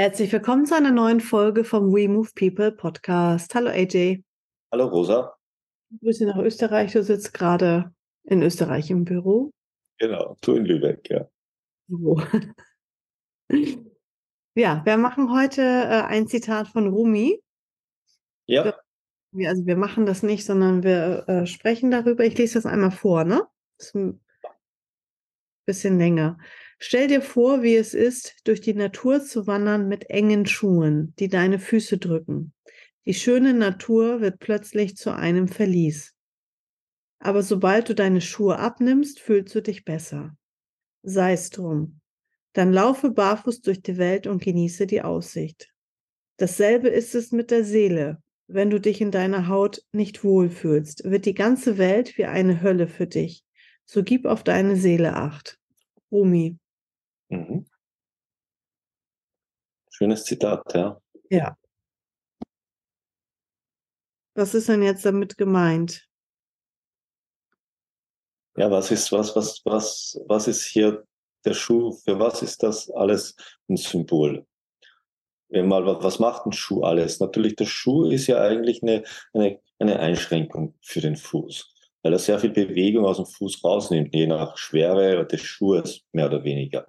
Herzlich willkommen zu einer neuen Folge vom We Move People Podcast. Hallo AJ. Hallo Rosa. Grüße nach Österreich. Du sitzt gerade in Österreich im Büro. Genau, du in Lübeck, ja. So. Ja, wir machen heute äh, ein Zitat von Rumi. Ja. Wir, also wir machen das nicht, sondern wir äh, sprechen darüber. Ich lese das einmal vor, ne? Das ist ein bisschen länger. Stell dir vor, wie es ist, durch die Natur zu wandern mit engen Schuhen, die deine Füße drücken. Die schöne Natur wird plötzlich zu einem Verlies. Aber sobald du deine Schuhe abnimmst, fühlst du dich besser. Sei es drum. Dann laufe barfuß durch die Welt und genieße die Aussicht. Dasselbe ist es mit der Seele. Wenn du dich in deiner Haut nicht wohlfühlst, wird die ganze Welt wie eine Hölle für dich. So gib auf deine Seele acht. Rumi. Mhm. Schönes Zitat, ja. Ja. Was ist denn jetzt damit gemeint? Ja, was ist, was, was, was, was ist hier der Schuh? Für was ist das alles ein Symbol? Wenn mal, was macht ein Schuh alles? Natürlich, der Schuh ist ja eigentlich eine, eine, eine Einschränkung für den Fuß, weil er sehr viel Bewegung aus dem Fuß rausnimmt, je nach Schwere des Schuhes mehr oder weniger.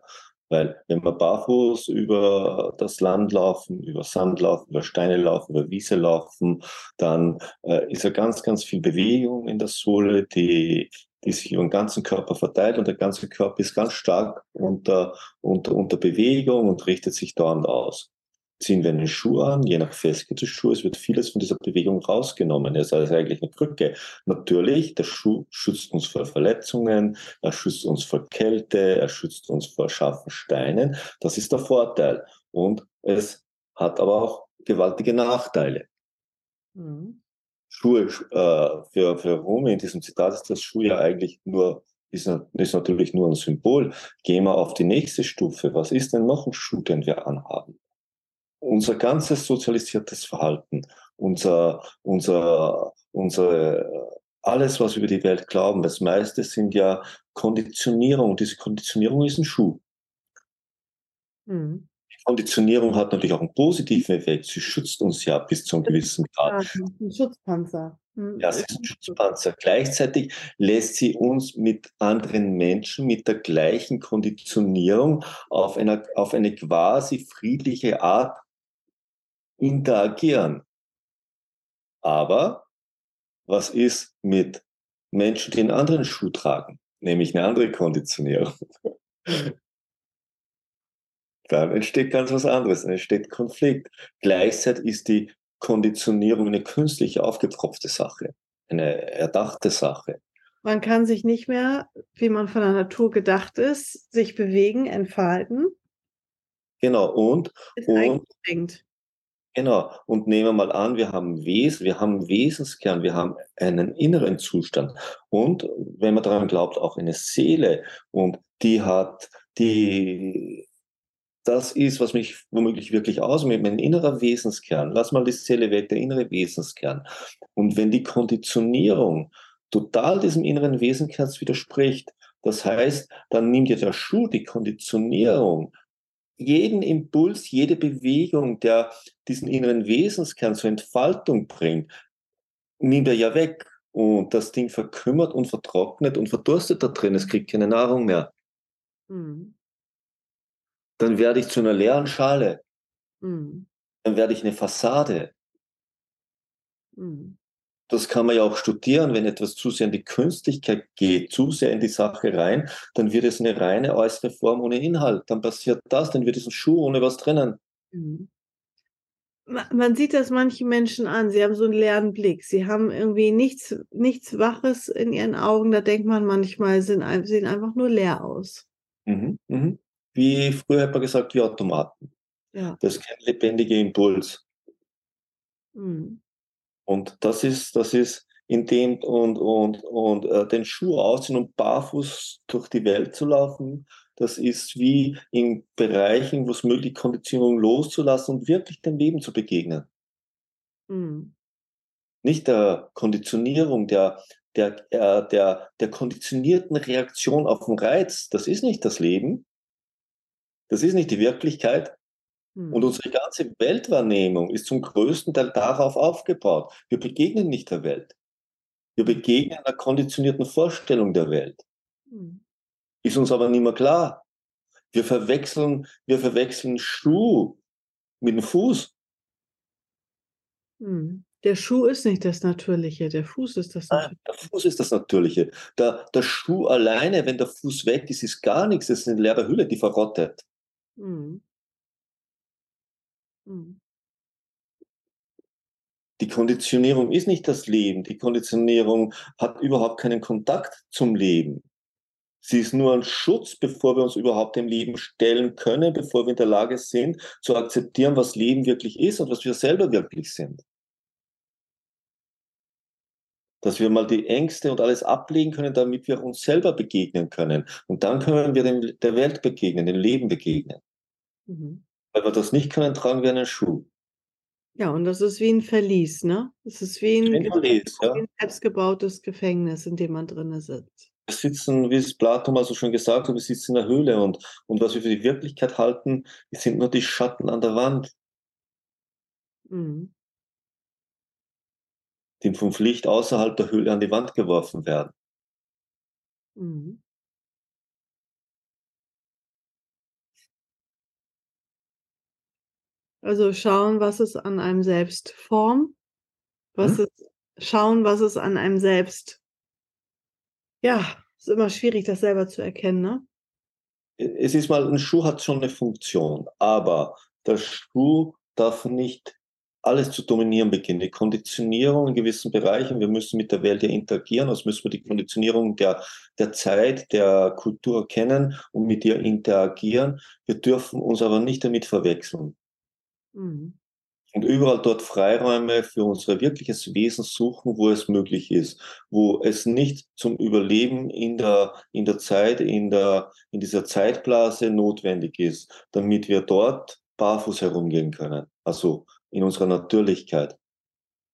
Weil wenn wir barfuß über das Land laufen, über Sand laufen, über Steine laufen, über Wiese laufen, dann äh, ist ja ganz, ganz viel Bewegung in der Sohle, die, die sich über den ganzen Körper verteilt und der ganze Körper ist ganz stark unter, unter, unter Bewegung und richtet sich dauernd aus ziehen wir einen Schuh an, je nach Festheit des Schuhes wird vieles von dieser Bewegung rausgenommen. Es ist also eigentlich eine Krücke. Natürlich, der Schuh schützt uns vor Verletzungen, er schützt uns vor Kälte, er schützt uns vor scharfen Steinen. Das ist der Vorteil. Und es hat aber auch gewaltige Nachteile. Mhm. Schuhe, äh, für, für Rumi in diesem Zitat ist das Schuh ja eigentlich nur ist, ist natürlich nur ein Symbol. Gehen wir auf die nächste Stufe. Was ist denn noch ein Schuh, den wir anhaben? Unser ganzes sozialisiertes Verhalten, unser, unser, unsere, alles, was wir über die Welt glauben, das meiste sind ja Konditionierung. Diese Konditionierung ist ein Schuh. Mhm. Die Konditionierung hat natürlich auch einen positiven Effekt. Sie schützt uns ja bis zu einem gewissen Grad. Ja, ein Schutzpanzer. Mhm. Ja, sie ist ein Schutzpanzer. Gleichzeitig lässt sie uns mit anderen Menschen mit der gleichen Konditionierung auf, einer, auf eine quasi friedliche Art interagieren. Aber was ist mit Menschen, die einen anderen Schuh tragen, nämlich eine andere Konditionierung? Dann entsteht ganz was anderes, dann entsteht Konflikt. Gleichzeitig ist die Konditionierung eine künstliche, aufgepfropfte Sache, eine erdachte Sache. Man kann sich nicht mehr, wie man von der Natur gedacht ist, sich bewegen, entfalten. Genau, und, ist und Genau. Und nehmen wir mal an, wir haben Wesen, wir haben Wesenskern, wir haben einen inneren Zustand. Und wenn man daran glaubt, auch eine Seele. Und die hat, die, das ist, was mich womöglich wirklich ausmacht, mein innerer Wesenskern. Lass mal die Seele weg, der innere Wesenskern. Und wenn die Konditionierung total diesem inneren Wesenkerns widerspricht, das heißt, dann nimmt ja der Schuh die Konditionierung jeden Impuls, jede Bewegung, der diesen inneren Wesenskern zur Entfaltung bringt, nimmt er ja weg. Und das Ding verkümmert und vertrocknet und verdurstet da drin. Es kriegt keine Nahrung mehr. Mhm. Dann werde ich zu einer leeren Schale. Mhm. Dann werde ich eine Fassade. Mhm das kann man ja auch studieren, wenn etwas zu sehr in die Künstlichkeit geht, zu sehr in die Sache rein, dann wird es eine reine äußere Form ohne Inhalt. Dann passiert das, dann wird es ein Schuh ohne was drinnen. Mhm. Man sieht das manche Menschen an, sie haben so einen leeren Blick. Sie haben irgendwie nichts, nichts Waches in ihren Augen. Da denkt man manchmal, sind, sehen einfach nur leer aus. Mhm, mhm. Wie früher hat man gesagt, wie Automaten. Ja. Das ist kein lebendiger Impuls. Mhm. Und das ist, das ist in dem und, und, und äh, den Schuh ausziehen und barfuß durch die Welt zu laufen, das ist wie in Bereichen, wo es möglich Konditionierung loszulassen und wirklich dem Leben zu begegnen. Mhm. Nicht der Konditionierung, der, der, äh, der, der konditionierten Reaktion auf den Reiz. Das ist nicht das Leben. Das ist nicht die Wirklichkeit. Mhm. Und unsere ganze Weltwahrnehmung ist zum größten Teil darauf aufgebaut. Wir begegnen nicht der Welt. Wir begegnen einer konditionierten Vorstellung der Welt. Mhm. Ist uns aber nicht mehr klar. Wir verwechseln, wir verwechseln Schuh mit dem Fuß. Der Schuh ist nicht das Natürliche, der Fuß ist das Nein, Natürliche. der Fuß ist das Natürliche. Der, der Schuh alleine, wenn der Fuß weg ist, ist gar nichts. Das ist eine leere Hülle, die verrottet. Mhm. Mhm. Die Konditionierung ist nicht das Leben. Die Konditionierung hat überhaupt keinen Kontakt zum Leben. Sie ist nur ein Schutz, bevor wir uns überhaupt dem Leben stellen können, bevor wir in der Lage sind, zu akzeptieren, was Leben wirklich ist und was wir selber wirklich sind. Dass wir mal die Ängste und alles ablegen können, damit wir uns selber begegnen können. Und dann können wir dem, der Welt begegnen, dem Leben begegnen. Mhm. Wenn wir das nicht können, tragen wir einen Schuh. Ja, und das ist wie ein Verlies, ne? Es ist wie ein, Ein Verlies, ja. ein selbstgebautes Gefängnis, in dem man drinne sitzt. Wir sitzen, wie es Platon mal so schon gesagt hat, wir sitzen in der Höhle und, und was wir für die Wirklichkeit halten, sind nur die Schatten an der Wand, Mhm. die vom Licht außerhalb der Höhle an die Wand geworfen werden. Mhm. Also schauen, was es an einem selbst formt, was Hm? es schauen, was es an einem selbst ja, ist immer schwierig, das selber zu erkennen, ne? Es ist mal, ein Schuh hat schon eine Funktion, aber der Schuh darf nicht alles zu dominieren beginnen. Die Konditionierung in gewissen Bereichen, wir müssen mit der Welt ja interagieren, also müssen wir die Konditionierung der, der Zeit, der Kultur kennen und mit ihr interagieren. Wir dürfen uns aber nicht damit verwechseln. Mhm. Und überall dort Freiräume für unser wirkliches Wesen suchen, wo es möglich ist, wo es nicht zum Überleben in der, in der Zeit, in der, in dieser Zeitblase notwendig ist, damit wir dort barfuß herumgehen können. Also in unserer Natürlichkeit.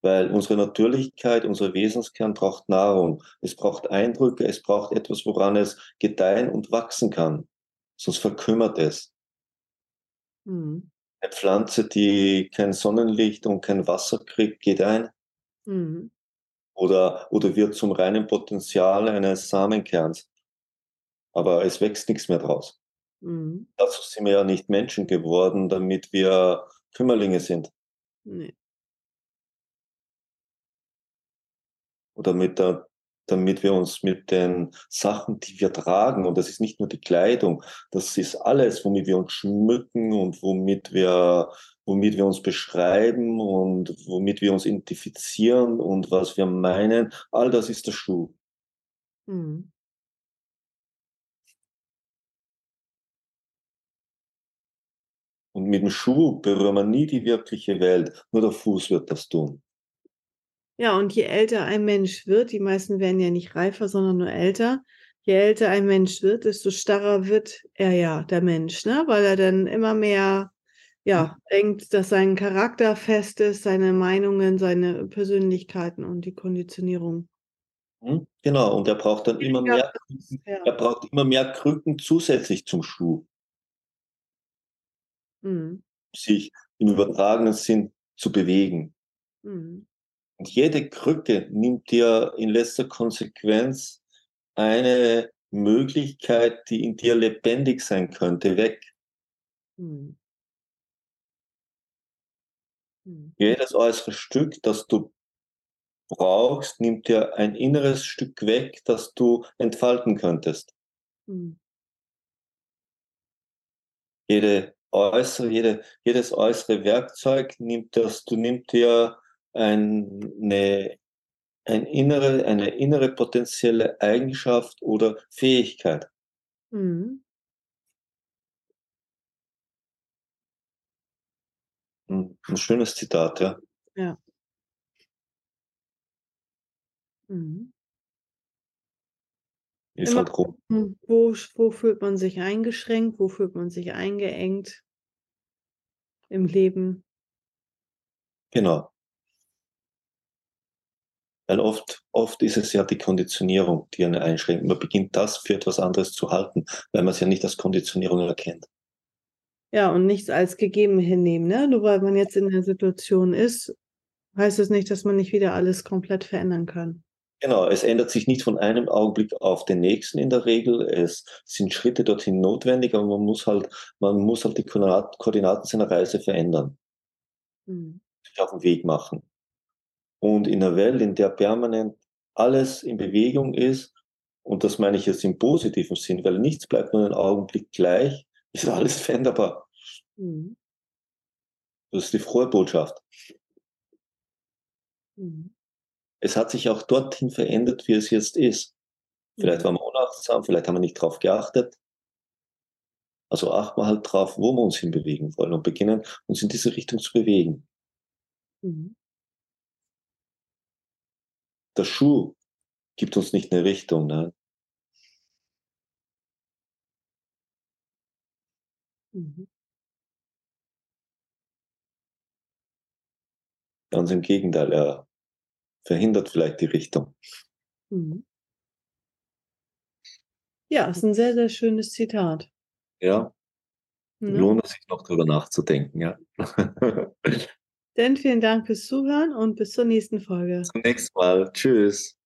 Weil unsere Natürlichkeit, unser Wesenskern braucht Nahrung. Es braucht Eindrücke, es braucht etwas, woran es gedeihen und wachsen kann. Sonst verkümmert es. Mhm. Eine Pflanze, die kein Sonnenlicht und kein Wasser kriegt, geht ein Mhm. oder, oder wird zum reinen Potenzial eines Samenkerns. Aber es wächst nichts mehr draus. Mhm. Dazu sind wir ja nicht Menschen geworden, damit wir Kümmerlinge sind Ne. oder mit der, damit wir uns mit den Sachen, die wir tragen, und das ist nicht nur die Kleidung, das ist alles, womit wir uns schmücken und womit wir, womit wir uns beschreiben und womit wir uns identifizieren und was wir meinen, all das ist der Schuh. Mhm. Und mit dem Schuh berühren wir nie die wirkliche Welt, nur der Fuß wird das tun. Ja, und je älter ein Mensch wird, die meisten werden ja nicht reifer, sondern nur älter. Je älter ein Mensch wird, desto starrer wird er ja, der Mensch, ne? Weil er dann immer mehr, ja, denkt, dass sein Charakter fest ist, seine Meinungen, seine Persönlichkeiten und die Konditionierung. Hm? Genau, und er braucht dann immer mehr, ja. er braucht immer mehr Krücken zusätzlich zum Schuh, Mhm. sich im übertragenen Sinn zu bewegen. Mhm. Und jede Krücke nimmt dir in letzter Konsequenz eine Möglichkeit, die in dir lebendig sein könnte, weg. Mhm. Mhm. Jedes äußere Stück, das du brauchst, nimmt dir ein inneres Stück weg, das du entfalten könntest. Mhm. Jede äußere, jede, jedes äußere Werkzeug nimmt das, du nimmt dir eine, ein innere, eine innere potenzielle Eigenschaft oder Fähigkeit. Mhm. Hm, Ein schönes Zitat, ja. Ja. Mhm. Ist Immer halt gucken, wo, wo fühlt man sich eingeschränkt, wo fühlt man sich eingeengt im Leben. Genau. Weil oft, oft ist es ja die Konditionierung, die einen einschränkt. Man beginnt das für etwas anderes zu halten, weil man es ja nicht als Konditionierung erkennt. Ja, und nichts als gegeben hinnehmen. Ne? Nur weil man jetzt in der Situation ist, heißt es nicht, dass man nicht wieder alles komplett verändern kann. Genau, es ändert sich nicht von einem Augenblick auf den nächsten in der Regel. Es sind Schritte dorthin notwendig, aber man muss halt, man muss halt die Koordinaten seiner Reise verändern. Mhm. Sich auf den Weg machen. Und in einer Welt, in der permanent alles in Bewegung ist, und das meine ich jetzt im positiven Sinn, weil nichts bleibt nur einen Augenblick gleich, ist alles veränderbar. Mhm. Das ist die frohe Botschaft. Mhm. Es hat sich auch dorthin verändert, wie es jetzt ist. Vielleicht mhm. waren wir unachtsam, vielleicht haben wir nicht drauf geachtet. Also achten wir halt drauf, wo wir uns hinbewegen wollen und beginnen, uns in diese Richtung zu bewegen. Mhm. Der Schuh gibt uns nicht eine Richtung, ne? Mhm. Ganz im Gegenteil, er verhindert vielleicht die Richtung. Mhm. Ja, ist ein sehr, sehr schönes Zitat. Ja. ja. Lohnt es sich noch drüber nachzudenken, ja. Denn vielen Dank fürs Zuhören und bis zur nächsten Folge. Zum nächsten Mal. Tschüss.